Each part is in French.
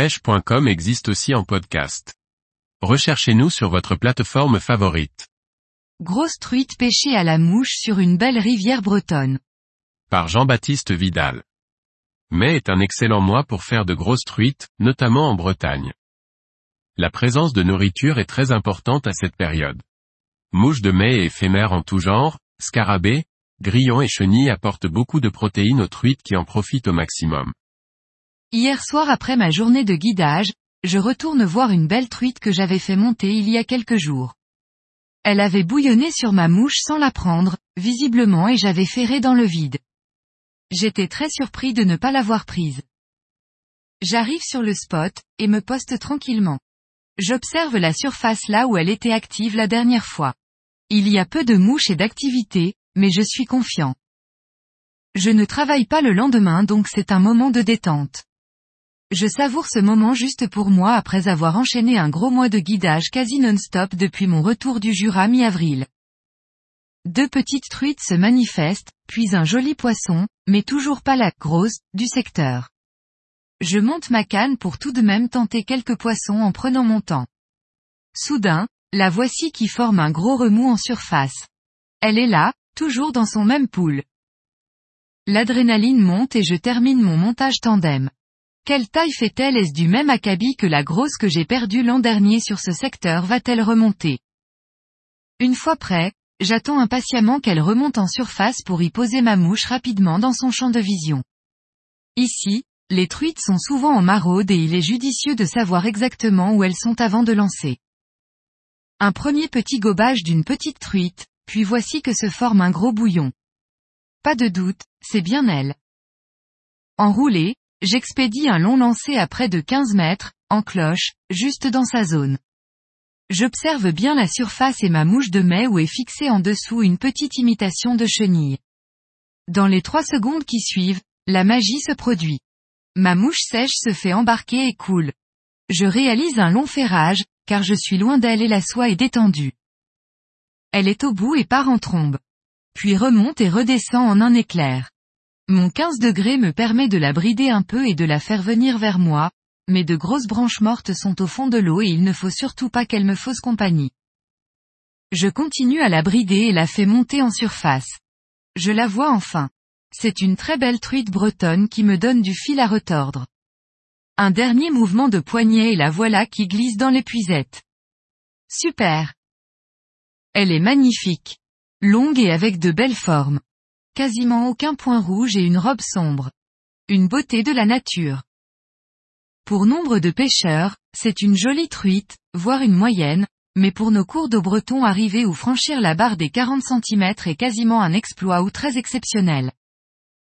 pêche.com existe aussi en podcast. Recherchez-nous sur votre plateforme favorite. Grosse truite pêchée à la mouche sur une belle rivière bretonne. Par Jean-Baptiste Vidal. Mai est un excellent mois pour faire de grosses truites, notamment en Bretagne. La présence de nourriture est très importante à cette période. Mouches de mai et éphémères en tout genre, scarabées, grillons et chenilles apportent beaucoup de protéines aux truites qui en profitent au maximum. Hier soir après ma journée de guidage, je retourne voir une belle truite que j'avais fait monter il y a quelques jours. Elle avait bouillonné sur ma mouche sans la prendre, visiblement et j'avais ferré dans le vide. J'étais très surpris de ne pas l'avoir prise. J'arrive sur le spot, et me poste tranquillement. J'observe la surface là où elle était active la dernière fois. Il y a peu de mouches et d'activité, mais je suis confiant. Je ne travaille pas le lendemain donc c'est un moment de détente. Je savoure ce moment juste pour moi après avoir enchaîné un gros mois de guidage quasi non-stop depuis mon retour du Jura mi-avril. Deux petites truites se manifestent, puis un joli poisson, mais toujours pas la grosse, du secteur. Je monte ma canne pour tout de même tenter quelques poissons en prenant mon temps. Soudain, la voici qui forme un gros remous en surface. Elle est là, toujours dans son même pool. L'adrénaline monte et je termine mon montage tandem. Quelle taille fait-elle? Est-ce du même acabit que la grosse que j'ai perdue l'an dernier sur ce secteur? Va-t-elle remonter? Une fois prêt, j'attends impatiemment qu'elle remonte en surface pour y poser ma mouche rapidement dans son champ de vision. Ici, les truites sont souvent en maraude et il est judicieux de savoir exactement où elles sont avant de lancer. Un premier petit gobage d'une petite truite, puis voici que se forme un gros bouillon. Pas de doute, c'est bien elle. Enroulé, J'expédie un long lancer à près de 15 mètres, en cloche, juste dans sa zone. J'observe bien la surface et ma mouche de mai où est fixée en dessous une petite imitation de chenille. Dans les trois secondes qui suivent, la magie se produit. Ma mouche sèche se fait embarquer et coule. Je réalise un long ferrage, car je suis loin d'elle et la soie est détendue. Elle est au bout et part en trombe. Puis remonte et redescend en un éclair. Mon 15 degrés me permet de la brider un peu et de la faire venir vers moi, mais de grosses branches mortes sont au fond de l'eau et il ne faut surtout pas qu'elle me fausse compagnie. Je continue à la brider et la fais monter en surface. Je la vois enfin. C'est une très belle truite bretonne qui me donne du fil à retordre. Un dernier mouvement de poignet et la voilà qui glisse dans l'épuisette. Super. Elle est magnifique. Longue et avec de belles formes quasiment aucun point rouge et une robe sombre. Une beauté de la nature. Pour nombre de pêcheurs, c'est une jolie truite, voire une moyenne, mais pour nos cours d'eau bretons arriver ou franchir la barre des 40 cm est quasiment un exploit ou très exceptionnel.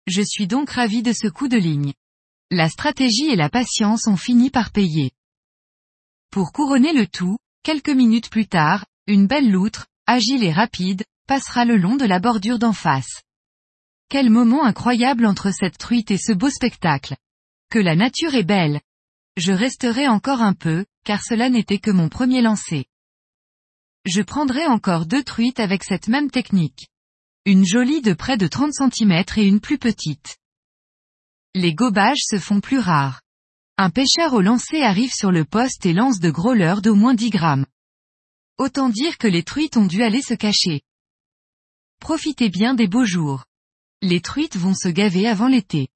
Je suis donc ravi de ce coup de ligne. La stratégie et la patience ont fini par payer. Pour couronner le tout, quelques minutes plus tard, une belle loutre, agile et rapide, passera le long de la bordure d'en face. Quel moment incroyable entre cette truite et ce beau spectacle. Que la nature est belle. Je resterai encore un peu, car cela n'était que mon premier lancer. Je prendrai encore deux truites avec cette même technique. Une jolie de près de 30 cm et une plus petite. Les gobages se font plus rares. Un pêcheur au lancer arrive sur le poste et lance de gros leurres d'au moins 10 grammes. Autant dire que les truites ont dû aller se cacher. Profitez bien des beaux jours les truites vont se gaver avant l'été.